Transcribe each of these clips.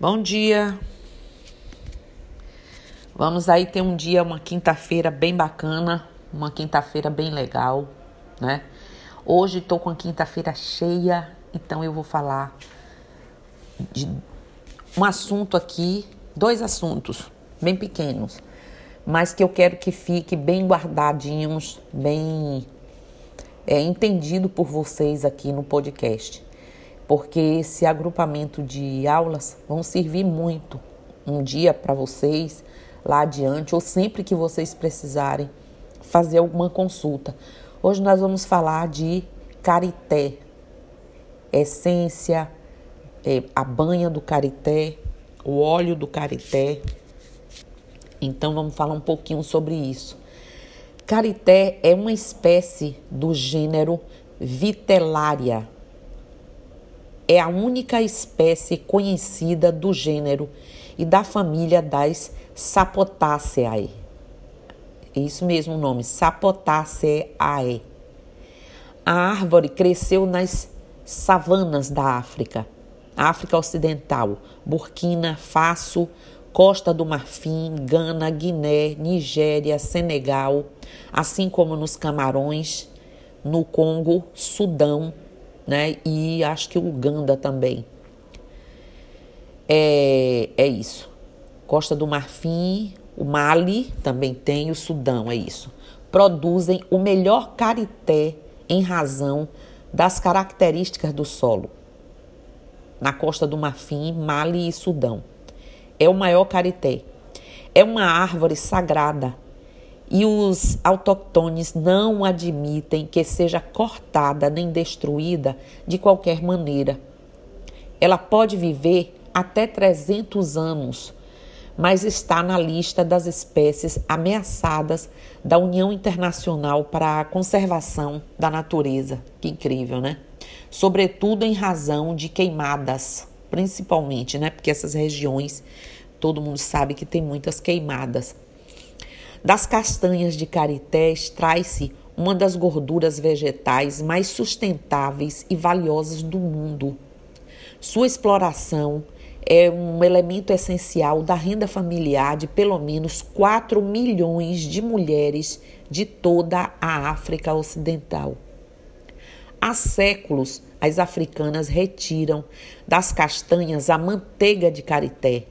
Bom dia. Vamos aí ter um dia, uma quinta-feira bem bacana, uma quinta-feira bem legal, né? Hoje estou com a quinta-feira cheia, então eu vou falar de um assunto aqui, dois assuntos bem pequenos, mas que eu quero que fique bem guardadinhos, bem é, entendido por vocês aqui no podcast porque esse agrupamento de aulas vão servir muito um dia para vocês lá adiante ou sempre que vocês precisarem fazer alguma consulta. Hoje nós vamos falar de carité, essência, é, a banha do carité, o óleo do carité. Então vamos falar um pouquinho sobre isso. Carité é uma espécie do gênero Vitellaria é a única espécie conhecida do gênero e da família das Sapotaceae. É isso mesmo o nome, Sapotaceae. A árvore cresceu nas savanas da África, África Ocidental, Burkina Faso, Costa do Marfim, Gana, Guiné, Nigéria, Senegal, assim como nos Camarões, no Congo, Sudão, né? E acho que Uganda também. É, é isso. Costa do Marfim, o Mali também tem, o Sudão, é isso. Produzem o melhor carité em razão das características do solo. Na Costa do Marfim, Mali e Sudão. É o maior carité. É uma árvore sagrada e os autóctones não admitem que seja cortada nem destruída de qualquer maneira. Ela pode viver até 300 anos, mas está na lista das espécies ameaçadas da União Internacional para a Conservação da Natureza. Que incrível, né? Sobretudo em razão de queimadas, principalmente, né? Porque essas regiões, todo mundo sabe que tem muitas queimadas. Das castanhas de carité extrai-se uma das gorduras vegetais mais sustentáveis e valiosas do mundo. Sua exploração é um elemento essencial da renda familiar de pelo menos 4 milhões de mulheres de toda a África Ocidental. Há séculos, as africanas retiram das castanhas a manteiga de carité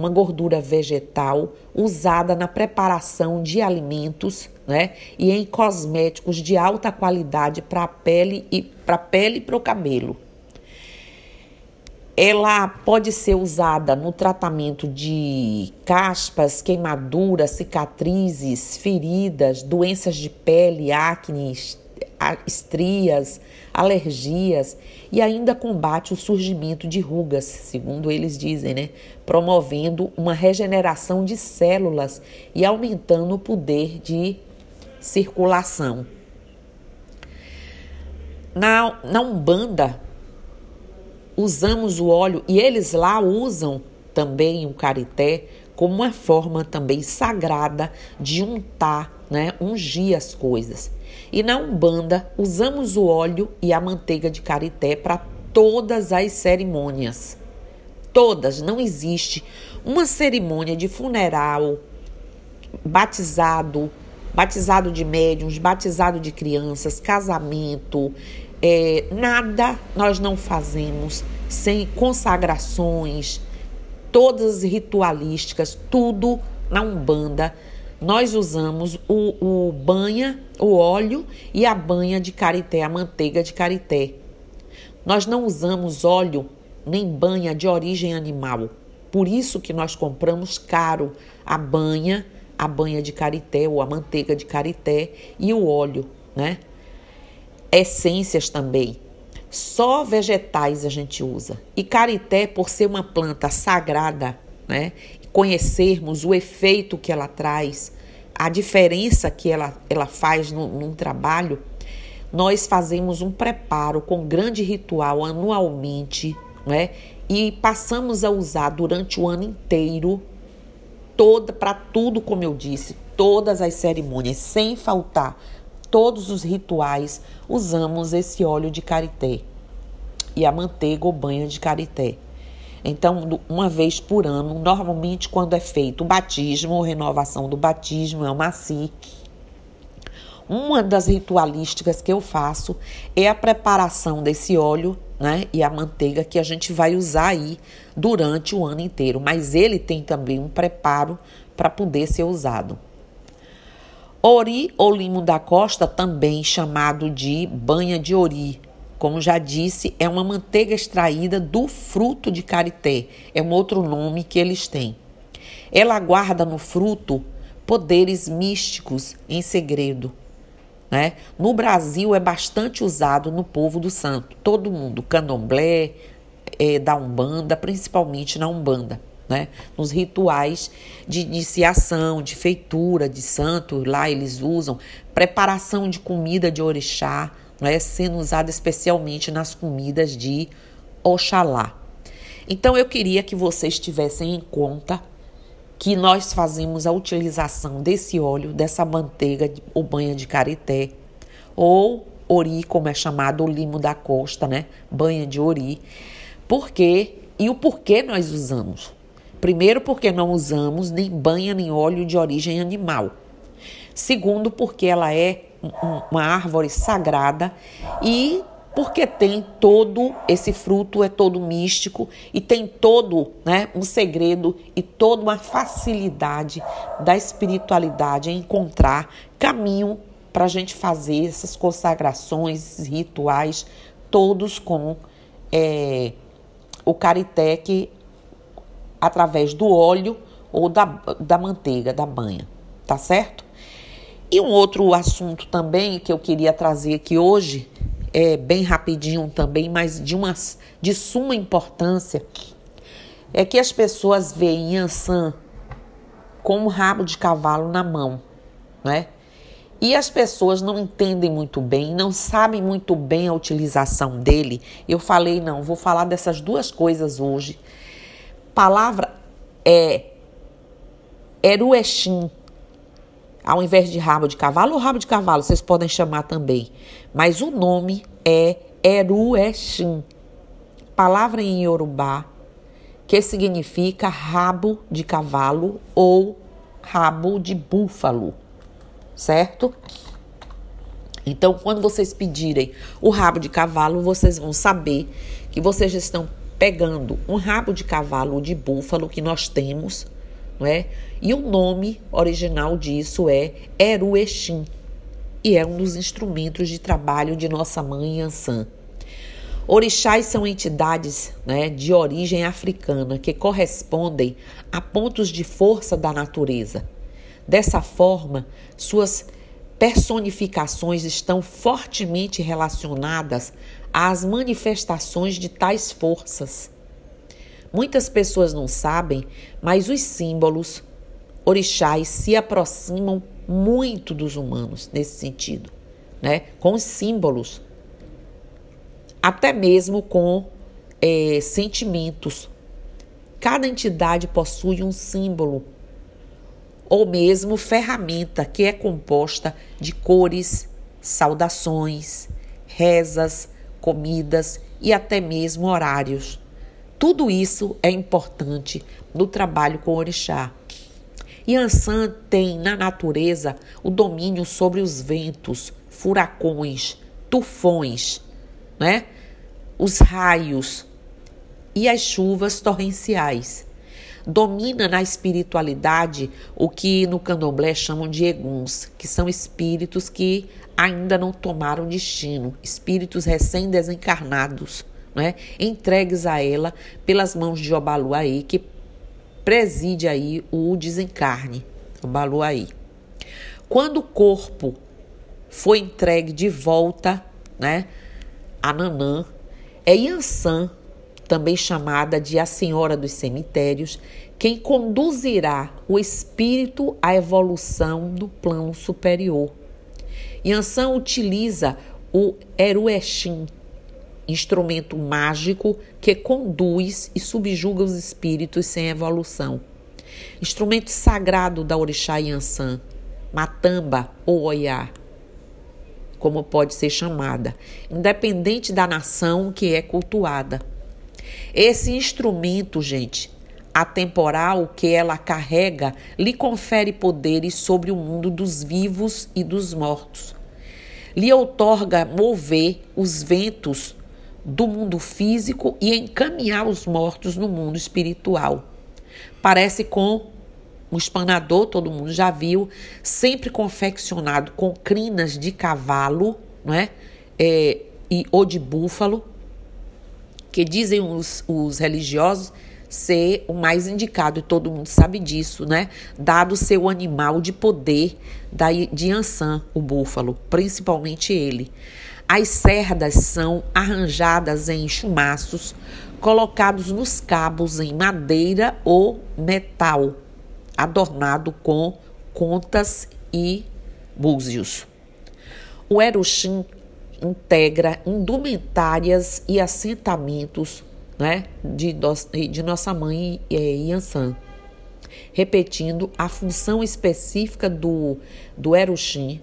uma gordura vegetal usada na preparação de alimentos né, e em cosméticos de alta qualidade para a pele e para pele e para o cabelo. Ela pode ser usada no tratamento de caspas, queimaduras, cicatrizes, feridas, doenças de pele, acne, estrias, alergias e ainda combate o surgimento de rugas, segundo eles dizem, né? Promovendo uma regeneração de células e aumentando o poder de circulação. Na, na Umbanda, usamos o óleo e eles lá usam também o carité como uma forma também sagrada de untar, né, ungir as coisas. E na Umbanda, usamos o óleo e a manteiga de carité para todas as cerimônias. Todas, não existe uma cerimônia de funeral, batizado, batizado de médiums, batizado de crianças, casamento, é, nada nós não fazemos sem consagrações, todas ritualísticas, tudo na Umbanda nós usamos o, o banha, o óleo e a banha de carité, a manteiga de carité. Nós não usamos óleo nem banha de origem animal. Por isso que nós compramos caro a banha, a banha de carité ou a manteiga de carité e o óleo, né? Essências também. Só vegetais a gente usa. E carité, por ser uma planta sagrada, né? Conhecermos o efeito que ela traz, a diferença que ela, ela faz no, num trabalho, nós fazemos um preparo com grande ritual anualmente, né? E passamos a usar durante o ano inteiro toda para tudo, como eu disse, todas as cerimônias, sem faltar todos os rituais, usamos esse óleo de carité e a manteiga ou banho de carité. Então, uma vez por ano, normalmente quando é feito o batismo ou renovação do batismo, é o maci. Uma das ritualísticas que eu faço é a preparação desse óleo né, e a manteiga que a gente vai usar aí durante o ano inteiro. Mas ele tem também um preparo para poder ser usado. Ori ou limo da costa, também chamado de banha de ori, como já disse, é uma manteiga extraída do fruto de carité. É um outro nome que eles têm. Ela guarda no fruto poderes místicos em segredo. Né? No Brasil é bastante usado no povo do santo. Todo mundo, candomblé, é, da Umbanda, principalmente na Umbanda. Né? Nos rituais de iniciação, de feitura de santo, lá eles usam preparação de comida de orixá, né, sendo usada especialmente nas comidas de Oxalá. Então eu queria que vocês tivessem em conta que nós fazemos a utilização desse óleo, dessa manteiga ou banha de carité, ou ori, como é chamado, o limo da costa, né? Banha de ori. Por quê? E o porquê nós usamos? Primeiro, porque não usamos nem banha nem óleo de origem animal. Segundo, porque ela é uma árvore sagrada e porque tem todo esse fruto é todo místico e tem todo né, um segredo e toda uma facilidade da espiritualidade em encontrar caminho para a gente fazer essas consagrações, esses rituais, todos com é, o caritec através do óleo ou da, da manteiga, da banha, tá certo? E um outro assunto também que eu queria trazer aqui hoje, é bem rapidinho também, mas de, uma, de suma importância, é que as pessoas veem Yansan com um rabo de cavalo na mão, né? E as pessoas não entendem muito bem, não sabem muito bem a utilização dele. Eu falei, não, vou falar dessas duas coisas hoje. Palavra é Eruexim, ao invés de rabo de cavalo ou rabo de cavalo, vocês podem chamar também. Mas o nome é Eruexim, palavra em Yorubá que significa rabo de cavalo ou rabo de búfalo, certo? Então, quando vocês pedirem o rabo de cavalo, vocês vão saber que vocês estão pegando um rabo de cavalo ou de búfalo que nós temos não é? E o nome original disso é Eruexim, e é um dos instrumentos de trabalho de nossa mãe Ansan. Orixás são entidades né, de origem africana que correspondem a pontos de força da natureza. Dessa forma, suas personificações estão fortemente relacionadas às manifestações de tais forças. Muitas pessoas não sabem, mas os símbolos orixás se aproximam muito dos humanos nesse sentido, né? Com os símbolos, até mesmo com é, sentimentos. Cada entidade possui um símbolo ou mesmo ferramenta que é composta de cores, saudações, rezas, comidas e até mesmo horários. Tudo isso é importante no trabalho com o orixá. Yansan tem na natureza o domínio sobre os ventos, furacões, tufões, né? os raios e as chuvas torrenciais. Domina na espiritualidade o que no candomblé chamam de eguns, que são espíritos que ainda não tomaram destino, espíritos recém-desencarnados né, entregues a ela pelas mãos de Obaluaí, que preside aí o desencarne, Obaluaí. Quando o corpo foi entregue de volta né, a Nanã, é Yansan, também chamada de a Senhora dos Cemitérios, quem conduzirá o espírito à evolução do plano superior. Yansan utiliza o Eruexim, instrumento mágico que conduz e subjuga os espíritos sem evolução. Instrumento sagrado da Orixá Yansan, Matamba ou Oiá, como pode ser chamada, independente da nação que é cultuada. Esse instrumento, gente, atemporal que ela carrega, lhe confere poderes sobre o mundo dos vivos e dos mortos. Lhe outorga mover os ventos do mundo físico e encaminhar os mortos no mundo espiritual. Parece com um espanador, todo mundo já viu, sempre confeccionado com crinas de cavalo, não é? é e, ou de búfalo, que dizem os, os religiosos ser o mais indicado, e todo mundo sabe disso, né? Dado seu animal de poder da, de Ansan, o búfalo, principalmente ele. As cerdas são arranjadas em chumaços, colocados nos cabos em madeira ou metal, adornado com contas e búzios. O Eroxim integra indumentárias e assentamentos né, de, de nossa mãe é, Yansan, repetindo a função específica do, do Eroxim,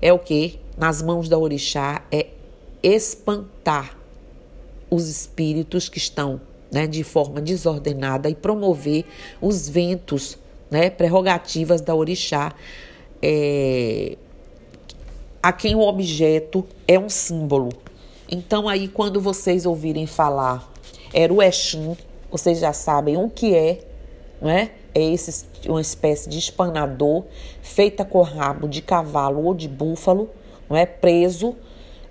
é o que, nas mãos da orixá, é espantar os espíritos que estão né, de forma desordenada e promover os ventos, né, prerrogativas da orixá, é, a quem o objeto é um símbolo. Então aí quando vocês ouvirem falar era o Exim, vocês já sabem o que é, não é? É esse, uma espécie de espanador feita com rabo de cavalo ou de búfalo, não é? Preso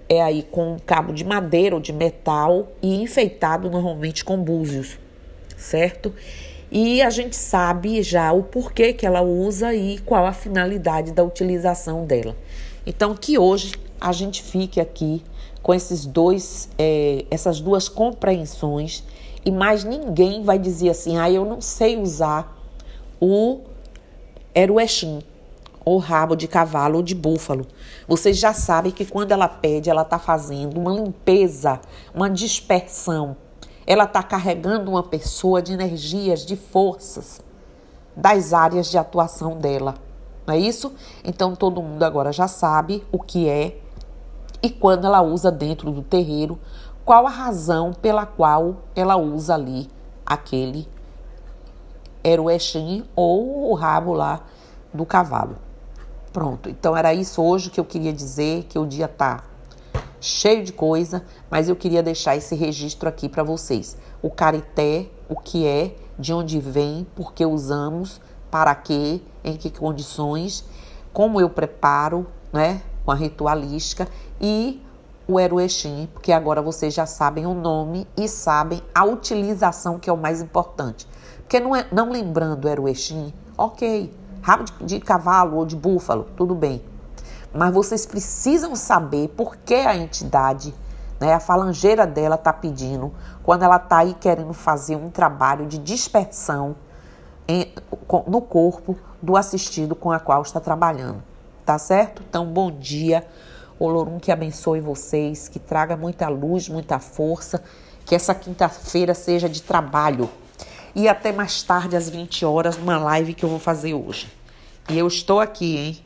é aí com um cabo de madeira ou de metal e enfeitado normalmente com búzios, certo? E a gente sabe já o porquê que ela usa e qual a finalidade da utilização dela. Então, que hoje a gente fique aqui com esses dois, é, essas duas compreensões e mais ninguém vai dizer assim, ah, eu não sei usar o eruexim, ou rabo de cavalo ou de búfalo. Vocês já sabem que quando ela pede, ela está fazendo uma limpeza, uma dispersão. Ela está carregando uma pessoa de energias, de forças das áreas de atuação dela. Não é isso? Então todo mundo agora já sabe o que é e quando ela usa dentro do terreiro, qual a razão pela qual ela usa ali aquele eruexim ou o rabo lá do cavalo. Pronto, então era isso hoje que eu queria dizer, que o dia tá cheio de coisa, mas eu queria deixar esse registro aqui para vocês. O carité, o que é, de onde vem, por que usamos, para quê, em que condições, como eu preparo, né? com a ritualística e o Eruexim, porque agora vocês já sabem o nome e sabem a utilização que é o mais importante. Porque não, é, não lembrando o Eruexim, ok, rabo de, de cavalo ou de búfalo, tudo bem. Mas vocês precisam saber por que a entidade, né, a falangeira dela está pedindo, quando ela está aí querendo fazer um trabalho de dispersão em, no corpo do assistido com a qual está trabalhando tá certo? Então, bom dia. Olorum que abençoe vocês, que traga muita luz, muita força, que essa quinta-feira seja de trabalho. E até mais tarde, às 20 horas, numa live que eu vou fazer hoje. E eu estou aqui, hein?